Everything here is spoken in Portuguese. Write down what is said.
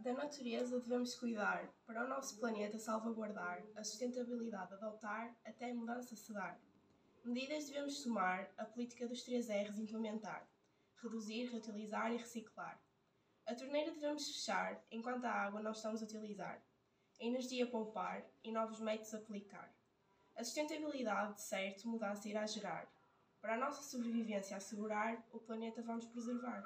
Da natureza devemos cuidar, para o nosso planeta salvaguardar, a sustentabilidade adotar, até a mudança se dar. Medidas devemos tomar, a política dos três R's implementar. Reduzir, reutilizar e reciclar. A torneira devemos fechar, enquanto a água não estamos a utilizar. A energia poupar e novos métodos aplicar. A sustentabilidade, de certo, mudança irá gerar. Para a nossa sobrevivência assegurar, o planeta vamos preservar.